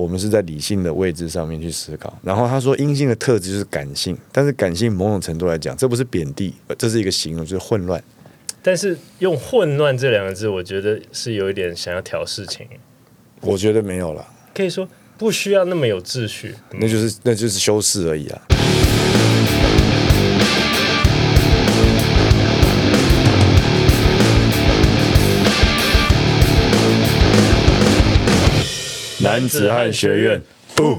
我们是在理性的位置上面去思考。然后他说，阴性的特质就是感性，但是感性某种程度来讲，这不是贬低，这是一个形容，就是混乱。但是用混乱这两个字，我觉得是有一点想要调事情。我觉得没有了，可以说不需要那么有秩序，那就是那就是修饰而已啊。男子汉学院，不。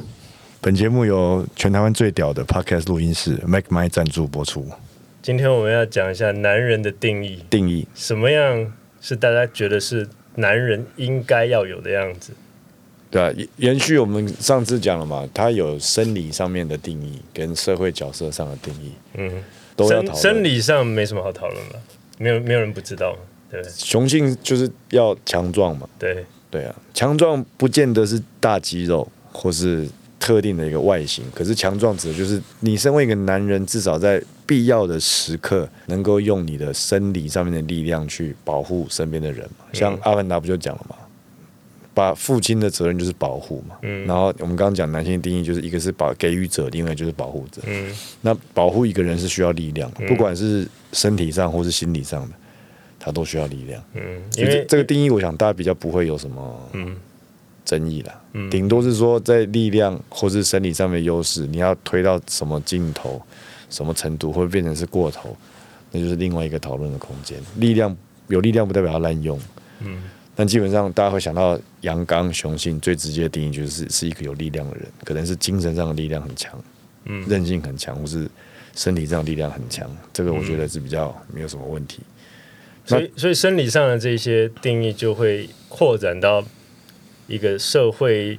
本节目由全台湾最屌的 Podcast 录音室 Make My 赞助播出。今天我们要讲一下男人的定义，定义什么样是大家觉得是男人应该要有的样子？对啊，延续我们上次讲了嘛，他有生理上面的定义跟社会角色上的定义，嗯，都要讨论。生生理上没什么好讨论了，没有没有人不知道嘛，对不对？雄性就是要强壮嘛，对，对啊，强壮不见得是大肌肉或是特定的一个外形，可是强壮指的就是你身为一个男人，至少在必要的时刻，能够用你的生理上面的力量去保护身边的人嘛。像阿凡达不就讲了嘛，把父亲的责任就是保护嘛。嗯然后我们刚刚讲男性定义，就是一个是保给予者，另外就是保护者。嗯那保护一个人是需要力量，不管是身体上或是心理上的，他都需要力量。嗯，因为这个定义，我想大家比较不会有什么嗯。争议啦，嗯。顶多是说在力量或是生理上面的优势，你要推到什么尽头、什么程度，会变成是过头，那就是另外一个讨论的空间。力量有力量不代表要滥用，嗯。但基本上大家会想到阳刚雄性最直接的定义就是是一个有力量的人，可能是精神上的力量很强，嗯。韧性很强，或是身体上的力量很强，这个我觉得是比较没有什么问题。所以所以生理上的这些定义就会扩展到一个社会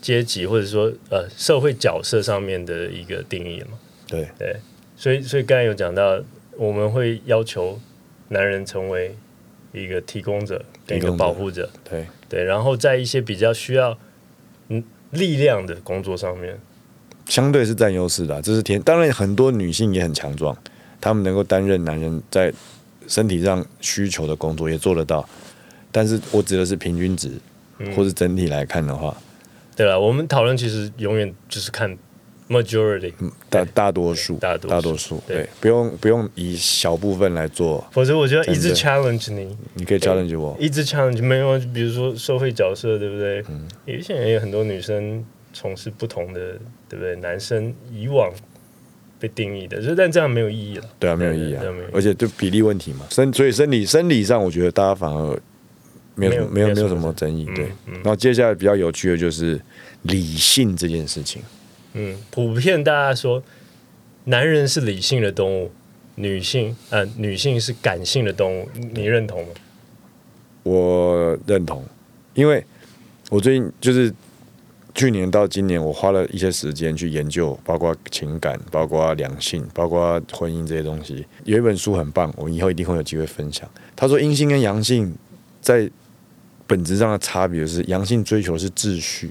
阶级或者说呃社会角色上面的一个定义了嘛。对，对，所以所以刚才有讲到，我们会要求男人成为一个提供者跟一个保护者，对，对，然后在一些比较需要嗯力量的工作上面，相对是占优势的啊、这是天。当然，很多女性也很强壮，她们能够担任男人在身体上需求的工作，也做得到。但是我指的是平均值，嗯或是整体来看的话，对了，我们讨论其实永远就是看 majority，大大多数，大多数大多数，对对，不用不用以小部分来做。否则我就要一直 challenge 你，你可以 challenge 我，一直 challenge 没有，比如说社会角色，对不对？嗯有一些人也有很多女生从事不同的，对不对？男生以往被定义的，就是但这样没有意义了。对啊，没有意义啊而且就比例问题嘛，生所以生理生理上，我觉得大家反而没有什么没没有没有什么争议，对。嗯然后接下来比较有趣的就是理性这件事情。嗯，普遍大家说，男人是理性的动物，女性呃女性是感性的动物，你认同吗？我认同，因为我最近就是去年到今年，我花了一些时间去研究，包括情感、包括两性、包括婚姻这些东西。有一本书很棒，我以后一定会有机会分享。他说，阴性跟阳性在本质上的差别是，阳性追求是秩序，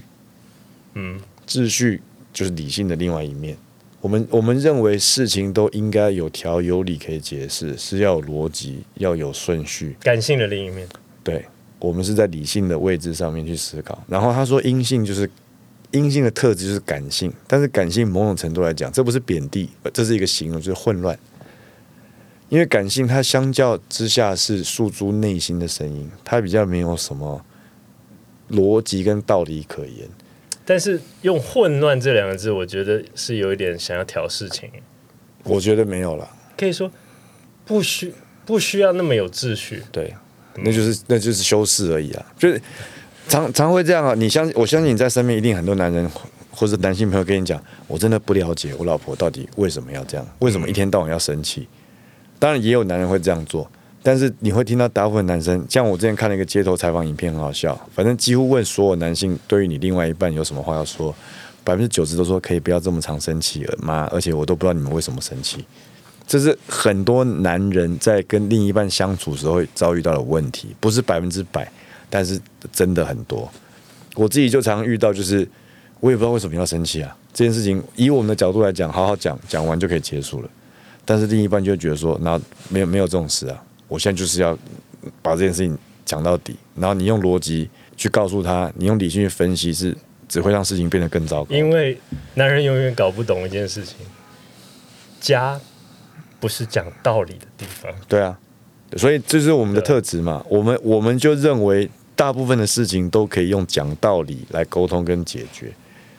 嗯秩序就是理性的另外一面。我们我们认为事情都应该有条有理可以解释，是要有逻辑，要有顺序。感性的另一面，对，我们是在理性的位置上面去思考。然后他说，阴性就是阴性的特质就是感性，但是感性某种程度来讲，这不是贬低，这是一个形容，就是混乱。因为感性它相较之下是诉诸内心的声音，它比较没有什么逻辑跟道理可言。但是用混乱这两个字，我觉得是有一点想要调事情。我觉得没有了，可以说不需不需要那么有秩序。对，那就是那就是修饰而已啊，就是常常会这样啊。你相我相信你在身边一定很多男人或者男性朋友跟你讲，我真的不了解我老婆到底为什么要这样，为什么一天到晚要生气。当然也有男人会这样做，但是你会听到大部分男生，像我之前看了一个街头采访影片，很好笑。反正几乎问所有男性对于你另外一半有什么话要说，百分之九十都说可以不要这么常生气妈？而且我都不知道你们为什么生气。这是很多男人在跟另一半相处时候会遭遇到的问题，不是百分之百，但是真的很多。我自己就常常遇到，就是我也不知道为什么要生气啊。这件事情以我们的角度来讲，好好讲，讲完就可以结束了。但是另一半就会觉得说，那没有没有这种事啊，我现在就是要把这件事情讲到底，然后你用逻辑去告诉他，你用理性去分析是只会让事情变得更糟糕。因为男人永远搞不懂一件事情，家不是讲道理的地方。对啊，所以这是我们的特质嘛。我们我们就认为大部分的事情都可以用讲道理来沟通跟解决。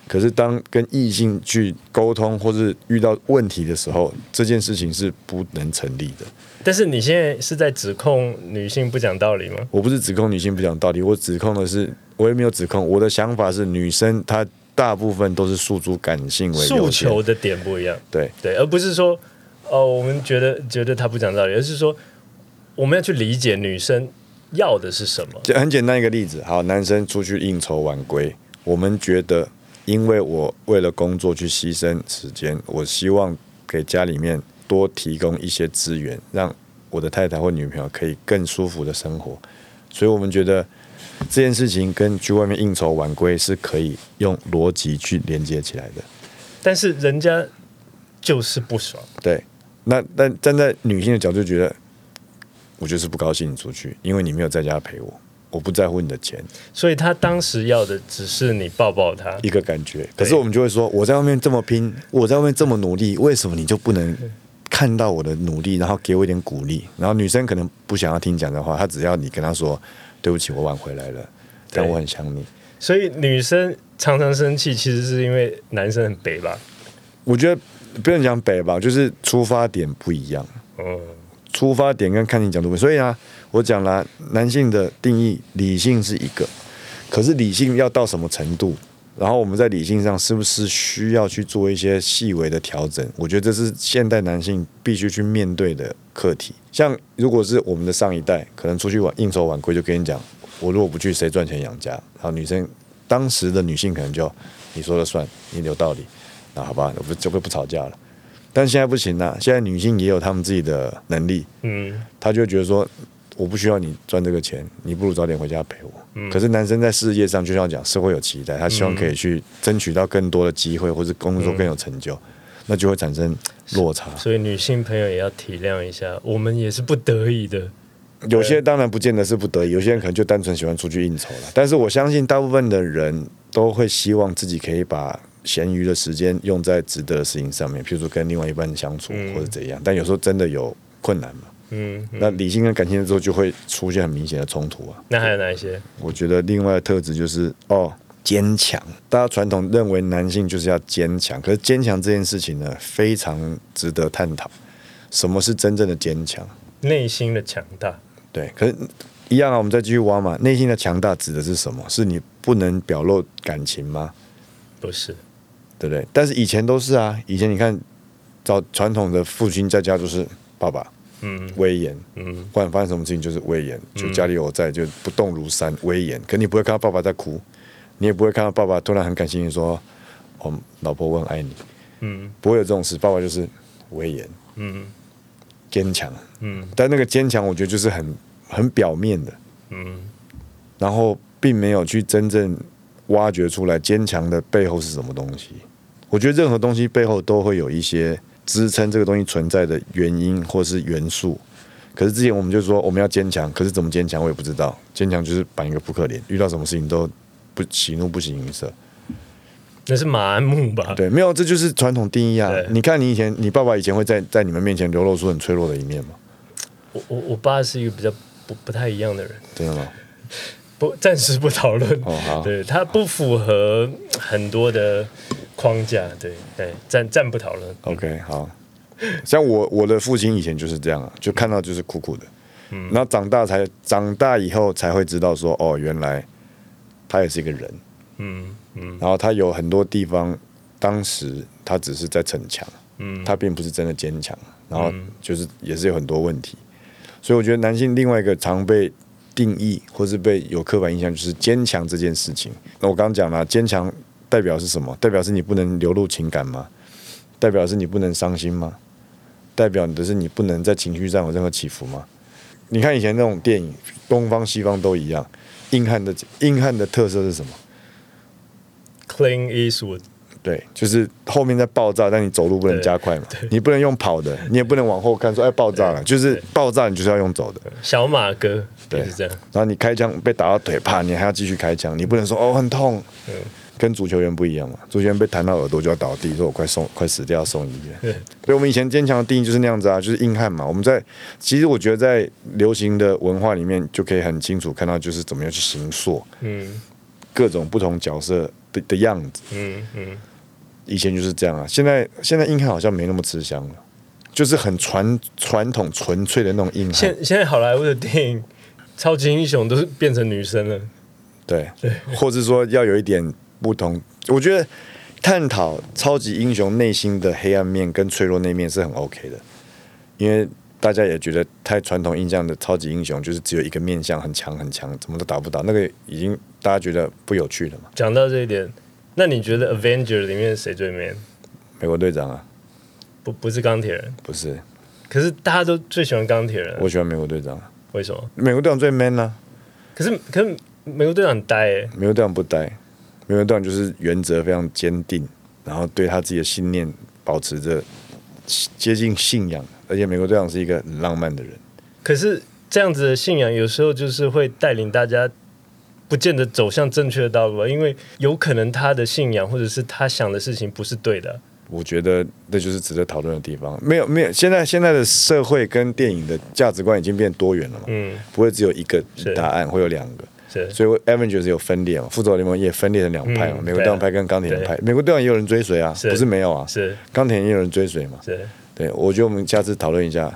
可是当跟异性去沟通或是遇到问题的时候，这件事情是不能成立的。但是你现在是在指控女性不讲道理吗？我不是指控女性不讲道理，我指控的是，我也没有指控。我的想法是，女生她大部分都是诉诸感性为诉求的点不一样，对对，而不是说哦，我们觉得觉得她不讲道理，而是说我们要去理解女生要的是什么。就很简单一个例子，好，男生出去应酬晚归，我们觉得，因为我为了工作去牺牲时间，我希望给家里面多提供一些资源，让我的太太或女朋友可以更舒服的生活，所以我们觉得这件事情跟去外面应酬晚归是可以用逻辑去连接起来的。但是人家就是不爽，对，那但站在女性的角度，觉得我就是不高兴你出去，因为你没有在家陪我，我不在乎你的钱，所以他当时要的只是你抱抱他。一个感觉。可是我们就会说，我在外面这么拼，我在外面这么努力，为什么你就不能看到我的努力，然后给我一点鼓励？然后女生可能不想要听讲的话，她只要你跟她说对不起，我晚回来了，但我很想你。所以女生常常生气，其实是因为男生很北吧？我觉得不能讲北吧，就是出发点不一样。嗯，出发点跟看你角度不一样，所以啊，我讲了，男性的定义，理性是一个，可是理性要到什么程度？然后我们在理性上是不是需要去做一些细微的调整？我觉得这是现代男性必须去面对的课题。像如果是我们的上一代，可能出去玩应酬晚归，就跟你讲，我如果不去，谁赚钱养家？然后女生当时的女性可能就你说了算，你有道理，那好吧，我们就会不吵架了。但现在不行了，现在女性也有她们自己的能力，嗯，她就觉得说，我不需要你赚这个钱，你不如早点回家陪我。可是男生在事业上，就像讲，是会有期待，他希望可以去争取到更多的机会，或是工作更有成就，那就会产生落差。所以女性朋友也要体谅一下，我们也是不得已的。有些当然不见得是不得已，有些人可能就单纯喜欢出去应酬了。但是我相信大部分的人都会希望自己可以把闲余的时间用在值得的事情上面，譬如说跟另外一半相处或者怎样。但有时候真的有困难嘛，嗯，嗯那理性跟感性的时候就会出现很明显的冲突啊。那还有哪一些？我觉得另外的特质就是哦，坚强。大家传统认为男性就是要坚强，可是坚强这件事情呢，非常值得探讨。什么是真正的坚强？内心的强大。对，可是一样啊，我们再继续挖嘛。内心的强大指的是什么？是你不能表露感情吗？不是，对不对？但是以前都是啊，以前你看，找传统的父亲在家就是爸爸嗯威严，嗯不管发生什么事情就是威严，就家里有我在就不动如山，威严。可你不会看到爸爸在哭，你也不会看到爸爸突然很感性的说：“哦，老婆，我很爱你。嗯”不会有这种事，爸爸就是威严、嗯坚强。嗯但那个坚强，我觉得就是很很表面的，嗯，然后并没有去真正挖掘出来坚强的背后是什么东西。我觉得任何东西背后都会有一些支撑这个东西存在的原因或是元素。可是之前我们就说我们要坚强，可是怎么坚强我也不知道。坚强就是板一个扑克脸，遇到什么事情都不喜怒不形于色。那是马鞍木吧？对，没有，这就是传统定义啊。你看你以前，你爸爸以前会在在你们面前流露出很脆弱的一面吗？我我我爸是一个比较不不太一样的人，真的吗？不暂时不讨论。哦，对他不符合很多的框架，对对，暂暂不讨论。OK，好。像我我的父亲以前就是这样啊，就看到就是苦苦的，嗯，然后长大才长大以后才会知道说，哦，原来他也是一个人，嗯嗯。然后他有很多地方，当时他只是在逞强，嗯，他并不是真的坚强，然后就是也是有很多问题，所以我觉得男性另外一个常被定义或是被有刻板印象就是坚强这件事情。那我刚刚讲了，坚强代表是什么？代表是你不能流露情感吗？代表是你不能伤心吗？代表的是你不能在情绪上有任何起伏吗？你看以前那种电影，东方西方都一样，硬汉的硬汉的特色是什么？Clean Eastwood，对，就是后面在爆炸，但你走路不能加快嘛，你不能用跑的，你也不能往后看说哎爆炸了，就是爆炸你就是要用走的，小马哥对是这样。然后你开枪被打到腿，怕，你还要继续开枪，你不能说哦很痛，跟足球员不一样嘛，足球员被弹到耳朵就要倒地，说我快送快死掉，送医院。对，我们以前坚强的定义就是那样子啊，就是硬汉嘛。我们在其实我觉得在流行的文化里面就可以很清楚看到，就是怎么样去形塑嗯各种不同角色的的样子。嗯嗯，以前就是这样啊，现在现在硬汉好像没那么吃香了，就是很传传统纯粹的那种硬汉。现现在好莱坞的电影超级英雄都是变成女生了。对，对或者说要有一点不同。我觉得探讨超级英雄内心的黑暗面跟脆弱那面是很 OK 的，因为大家也觉得太传统印象的超级英雄就是只有一个面相很强很强，怎么都打不倒，那个已经大家觉得不有趣了嘛。讲到这一点，那你觉得 Avenger 里面谁最 man？美国队长啊，不不是钢铁人，不是，可是大家都最喜欢钢铁人，我喜欢美国队长，为什么？美国队长最 man 啊，可是可是美国队长很呆欸美国队长不呆，美国队长就是原则非常坚定，然后对他自己的信念保持着接近信仰，而且美国队长是一个很浪漫的人。可是这样子的信仰有时候就是会带领大家。不见得走向正确的道路啊，因为有可能他的信仰或者是他想的事情不是对的。我觉得那就是值得讨论的地方。没有，没有，现在现在的社会跟电影的价值观已经变多元了嘛，嗯，不会只有一个答案，会有两个。是。所以 Avengers 有分裂嘛，复仇者联盟也分裂成两派嘛，嗯美国队长派跟钢铁人派。美国队长也有人追随啊，是。不是没有啊，是。钢铁人也有人追随嘛。是，对，我觉得我们下次讨论一下。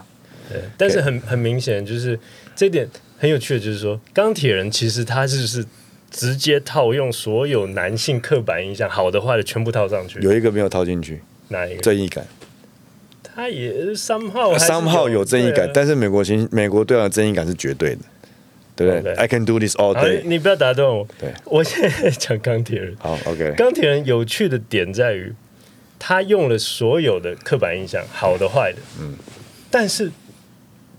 对，但是很很明显就是这一点很有趣的，就是说钢铁人其实他就是直接套用所有男性刻板印象，好的坏的全部套上去。有一个没有套进去，哪一个？正义感。他也三号三号有正义感，但是是美国行美国队长的正义感是绝对的，对不对 OK？I can do this all，day。你不要打断我。对，我现在在讲钢铁人。好，OK。钢铁人有趣的点在于，他用了所有的刻板印象，好的坏的，嗯，但是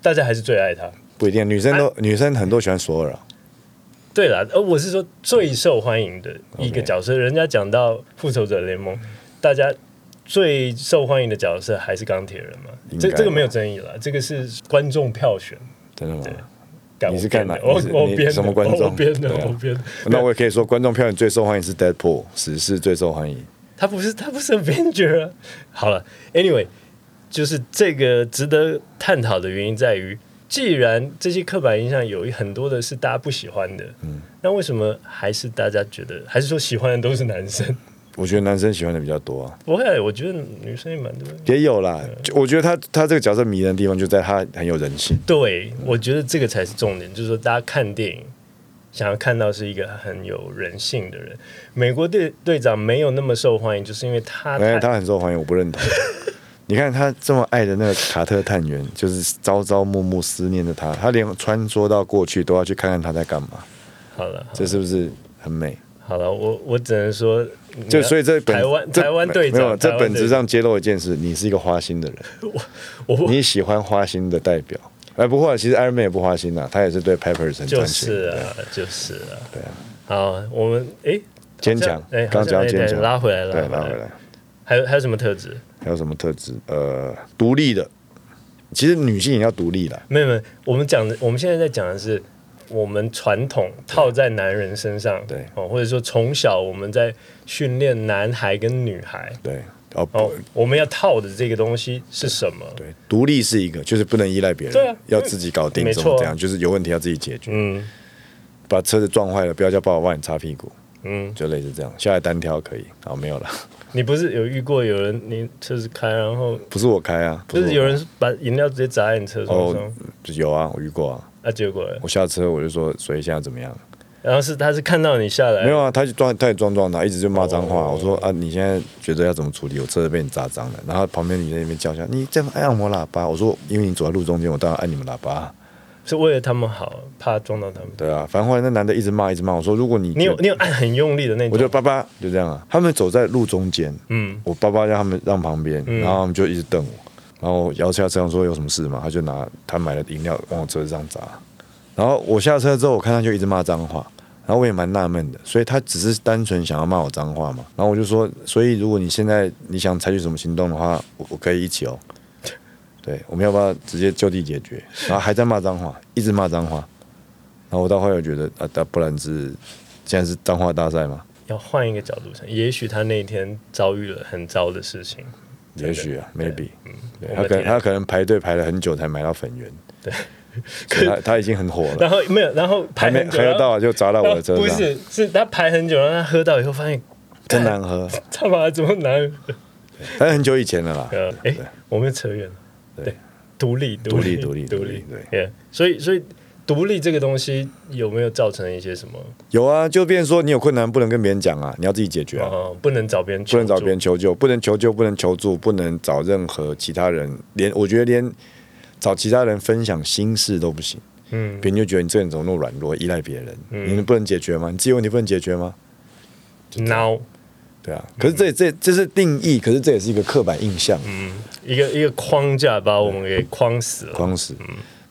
大家还是最爱他。不一定，女生都女生很多喜欢索尔啊。对了，而我是说最受欢迎的一个角色。人家讲到复仇者联盟，大家最受欢迎的角色还是钢铁人嘛？这这个没有争议了，这个是观众票选。真的吗？干你是看哪我我编的什么观众我编的，我编的。那我也可以说，观众票选最受欢迎是 Deadpool，史诗最受欢迎。他不是他不是 Avenger 啊。好了，Anyway，就是这个值得探讨的原因在于，既然这些刻板印象有很多的是大家不喜欢的，嗯，那为什么还是大家觉得，还是说喜欢的都是男生？我觉得男生喜欢的比较多啊，不会，我觉得女生也蛮多。也有啦。我觉得他他这个角色迷人的地方就在他很有人性。对，我觉得这个才是重点，就是说大家看电影。想要看到是一个很有人性的人，美国队队长没有那么受欢迎，就是因为他哎，太他很受欢迎，我不认同。你看他这么爱的那个卡特探员，就是朝朝暮暮思念着他，他连穿梭到过去都要去看看他在干嘛，好了，这是不是很美？好了，我我只能说，就所以这本台湾台湾队没有，长，这台湾队长本质上揭露一件事，你是一个花心的人，我你喜欢花心的代表。哎，不过，其实 Iron Man 也不花心呐，他也是对 Peppers 很就专情。是啊，就是啊。对啊，好，我们哎，坚强哎，刚讲到坚强，拉回来，对，拉拉回。来。还有还有什么特质？还有什么特质？呃，独立的。其实女性也要独立啦。没有没有，我们讲的，我们现在在讲的是我们传统套在男人身上，对哦，或者说从小我们在训练男孩跟女孩，对，哦哦，，我们要套的这个东西是什么？对，独立是一个，就是不能依赖别人，对啊要自己搞定，没错啊怎么这样？就是有问题要自己解决。嗯把车子撞坏了，不要叫爸爸帮你擦屁股，嗯，就类似这样。下来单挑可以，好没有了，你不是有遇过有人你车子开，然后不是我开啊，不是有人把饮料直接砸在你车窗上哦，就有啊，我遇过啊。啊，结果呢我下车我就说所以现在怎么样？然后是他是看到你下来，没有啊，他就撞，他也撞撞他，一直就骂脏话。哦我说啊，你现在觉得要怎么处理？我车子被你砸脏了，然后旁边你在那边叫嚣，你这样按我喇叭。我说因为你走在路中间，我当然按你们喇叭。是为了他们好，怕撞到他们。对啊，反正后来那男的一直骂，一直骂。我说如果你你有你有按很用力的那种，我就叭叭就这样啊。他们走在路中间，嗯我叭叭让他们让旁边，嗯然后他们就一直瞪我，然后摇下车上说有什么事吗？他就拿他买的饮料往我车子上砸，然后我下车之后，我看他就一直骂脏话，然后我也蛮纳闷的，所以他只是单纯想要骂我脏话嘛，然后我就说，所以如果你现在你想采取什么行动的话，我我可以一起哦，对，我们要不要直接就地解决？然后还在骂脏话，一直骂脏话，然后我到后来觉得啊，那不然是现在是脏话大赛嘛，要换一个角度想，也许他那一天遭遇了很糟的事情，也许啊，maybe，他可能他可能排队排了很久才买到粉圆，对，可他他已经很火了，然后没有，然后排还没喝到就砸到我的车上，不是，是他排很久，然后他喝到以后发现，真难喝，他妈怎么难喝？但是很久以前的啦，呃，哎，我们扯远了，对。对，独立，独立独独立独立立，对，所以所以独立这个东西有没有造成一些什么？有啊，就变成说你有困难不能跟别人讲啊，你要自己解决啊。哦，不能找别人，不能找别人，求救，不能求救，不能求助，不能找任何其他人，连我觉得连找其他人分享心事都不行。嗯。别人就觉得你这人怎么那么软弱，依赖别人，嗯。你不能解决吗？你自己问题不能解决吗？，now，对啊，可是这这这是定义，可是这也是一个刻板印象，嗯，一个一个框架把我们给框死了，框死。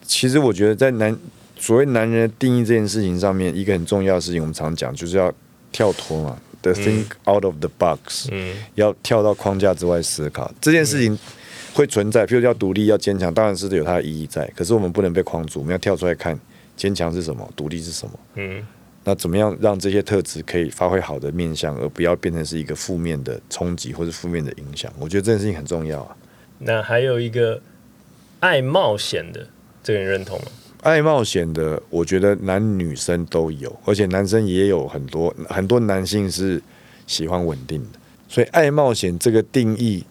其实我觉得在男所谓男人的定义这件事情上面，一个很重要的事情，我们常讲就是要跳脱嘛，the think out of the box，、嗯要跳到框架之外思考这件事情会存在，譬如要独立、要坚强，当然是有它的意义在。可是我们不能被框住，我们要跳出来看坚强是什么，独立是什么。嗯那怎么样让这些特质可以发挥好的面向，而不要变成是一个负面的冲击或者负面的影响？我觉得这件事情很重要啊。那还有一个爱冒险的，这个你认同吗？爱冒险的，我觉得男女生都有，而且男生也有很多很多男性是喜欢稳定的，所以爱冒险这个定义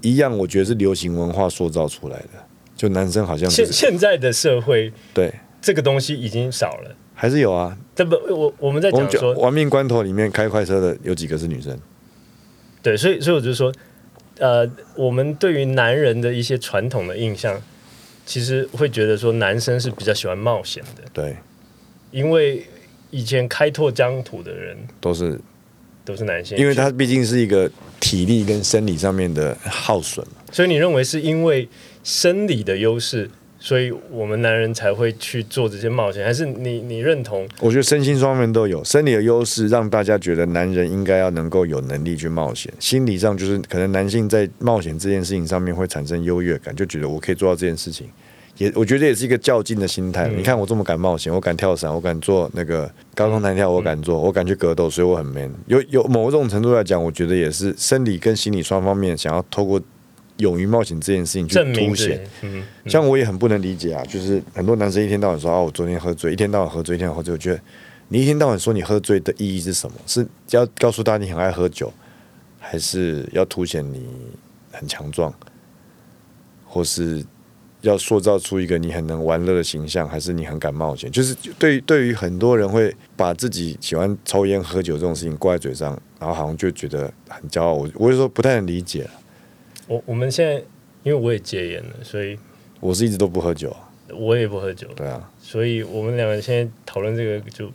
一样，我觉得是流行文化塑造出来的。就男生好像现现在的社会，对，这个东西已经少了。还是有啊。这不，我我们在讲说，亡命关头里面开快车的有几个是女生？对，所以所以我就说，呃，我们对于男人的一些传统的印象，其实会觉得说男生是比较喜欢冒险的，对，因为以前开拓疆土的人都是都是男性，因为他毕竟是一个体力跟生理上面的耗损嘛。所以你认为是因为生理的优势，所以我们男人才会去做这些冒险，还是你你认同？我觉得身心双面都有，生理的优势让大家觉得男人应该要能够有能力去冒险，心理上就是可能男性在冒险这件事情上面会产生优越感，就觉得我可以做到这件事情。也我觉得也是一个较劲的心态。嗯你看我这么敢冒险，我敢跳伞，我敢做那个高空弹跳，我敢做，我敢去格斗，所以我很 man。有有某种程度来讲，我觉得也是生理跟心理双方面想要透过勇于冒险这件事情去凸显。，嗯，像我也很不能理解啊，就是很多男生一天到晚说啊，我昨天喝醉，一天到晚喝醉，一天到晚喝醉。我觉得你一天到晚说你喝醉的意义是什么？是要告诉大家你很爱喝酒，还是要凸显你很强壮，或是要塑造出一个你很能玩乐的形象，还是你很敢冒险？就是对于对于很多人会把自己喜欢抽烟喝酒这种事情挂在嘴上，然后好像就觉得很骄傲。我我就说不太能理解，我我们现在因为我也戒烟了，所以我是一直都不喝酒啊，我也不喝酒，对啊，所以我们两个现在讨论这个就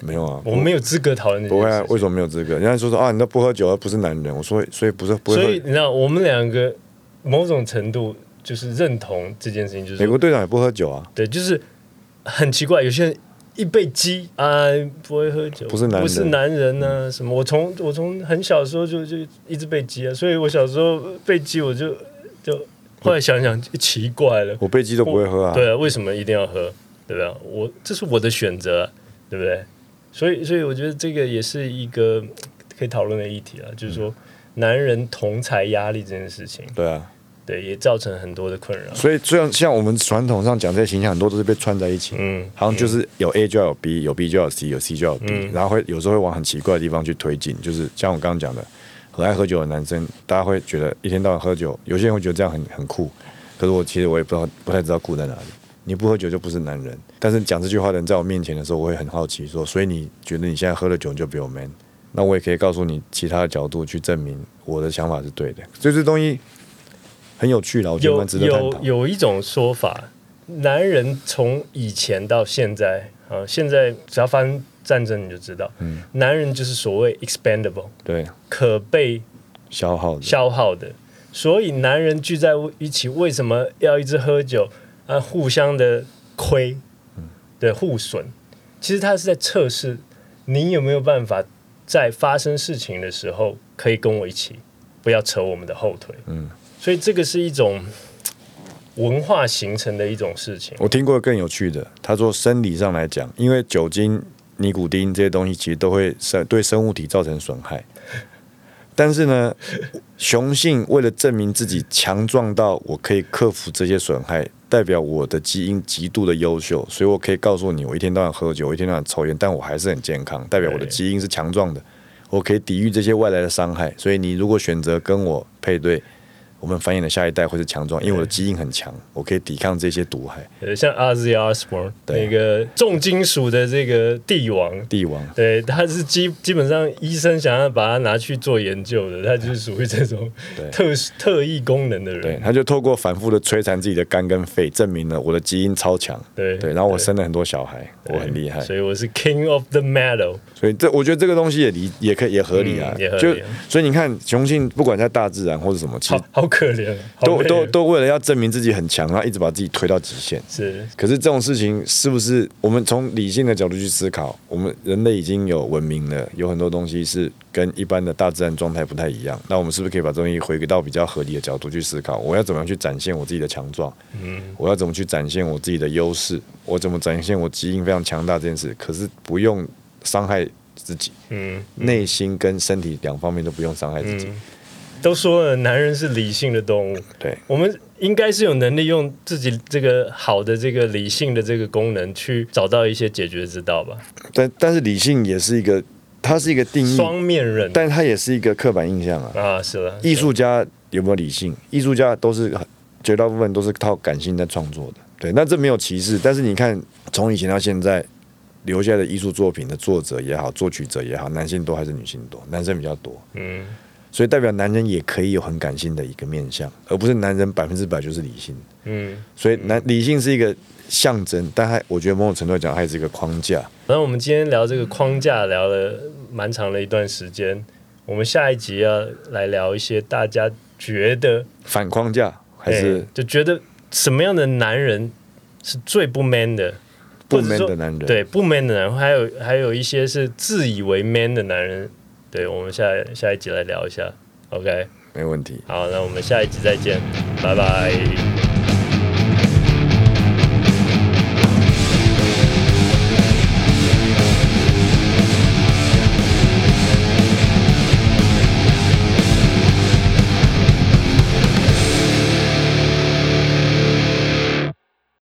没有啊，我们没有资格讨论这不会啊。为什么没有资格？人家说说啊，你都不喝酒，而不是男人。我说，所以不是不会喝。所以你知道，我们两个某种程度就是认同这件事情，就是美国队长也不喝酒啊，对，就是很奇怪，有些人一被鸡啊，不会喝酒，不是男人不是男人呢、什么？我从我从很小的时候就就一直被鸡啊，所以我小时候被鸡，我就就后来想想奇怪了，我被鸡都不会喝啊。对啊，为什么一定要喝？对不对？我这是我的选择啊，对不对？所以，所以我觉得这个也是一个嗯可以讨论的议题啊，就是说男人同才压力这件事情，对啊，对，也造成很多的困扰。所以虽然像我们传统上讲这些形象，很多都是被串在一起，嗯，好像就是有 A 就要有 B，有 B 就要有 C，有 C 就要有 B，、嗯然后会有时候会往很奇怪的地方去推进，就是像我刚刚讲的，很爱喝酒的男生，大家会觉得一天到晚喝酒，有些人会觉得这样很很酷，可是我其实我也不知道，不太知道酷在哪里。你不喝酒就不是男人，但是讲这句话的人在我面前的时候，我会很好奇说，所以你觉得你现在喝了酒你就比我 man？那我也可以告诉你其他的角度去证明我的想法是对的，所以这东西很有趣了，我觉得值得探有讨。有一种说法，男人从以前到现在啊，现在只要发生战争你就知道，嗯男人就是所谓 expendable，对，可被消耗的，消耗的。所以男人聚在一起，为什么要一直喝酒啊？互相的亏，对互损。其实他是在测试你有没有办法在发生事情的时候可以跟我一起，不要扯我们的后腿。嗯，所以这个是一种文化形成的一种事情。我听过更有趣的，他说生理上来讲，因为酒精尼古丁这些东西，其实都会生对生物体造成损害。但是呢，雄性为了证明自己强壮到我可以克服这些损害，代表我的基因极度的优秀，所以我可以告诉你，我一天到晚喝酒，我一天到晚抽烟，但我还是很健康，代表我的基因是强壮的，我可以抵御这些外来的伤害。所以你如果选择跟我配对，我们繁衍的下一代会是强壮，因为我的基因很强，我可以抵抗这些毒害。呃，像 Ozzy Osbourne 对。那个重金属的这个帝王，帝王，对，他是基基本上医生想要把它拿去做研究的，他就是属于这种对。特特异功能的人。对，他就透过反复的摧残自己的肝跟肺，证明了我的基因超强。对对，然后我生了很多小孩，我很厉害。所以我是 King of the Meadow。所以这我觉得这个东西也理也可以也合理啊，嗯也合理就所以你看雄性不管在大自然或者什么，其实好好可怜，都都都为了要证明自己很强，然后一直把自己推到极限。是可是这种事情是不是我们从理性的角度去思考？我们人类已经有文明了，有很多东西是跟一般的大自然状态不太一样。那我们是不是可以把东西回归到比较合理的角度去思考？我要怎么样去展现我自己的强壮？嗯，我要怎么去展现我自己的优势？我怎么展现我基因非常强大这件事？可是不用伤害自己，嗯内心跟身体两方面都不用伤害自己。嗯，都说了，男人是理性的动物，对，我们应该是有能力用自己这个好的这个理性的这个功能去找到一些解决之道吧。但但是理性也是一个，它是一个定义，双面人，但它也是一个刻板印象啊。啊，是了，艺术家有没有理性？艺术家都是绝大部分都是靠感性在创作的。对，那这没有歧视。但是你看，从以前到现在，留下的艺术作品的作者也好，作曲者也好，男性多还是女性多？男生比较多。嗯，所以代表男人也可以有很感性的一个面相，而不是男人百分之百就是理性。嗯，所以男理性是一个象征，但还我觉得某种程度来讲，它也是一个框架。然后我们今天聊这个框架，聊了蛮长的一段时间。我们下一集要来聊一些大家觉得反框架还是哎就觉得什么样的男人是最不 man 的，不 man 的男人？对不 man 的男人，还有还有一些是自以为 man 的男人。对，我们下下一集来聊一下。OK，没问题。好，那我们下一集再见，拜拜。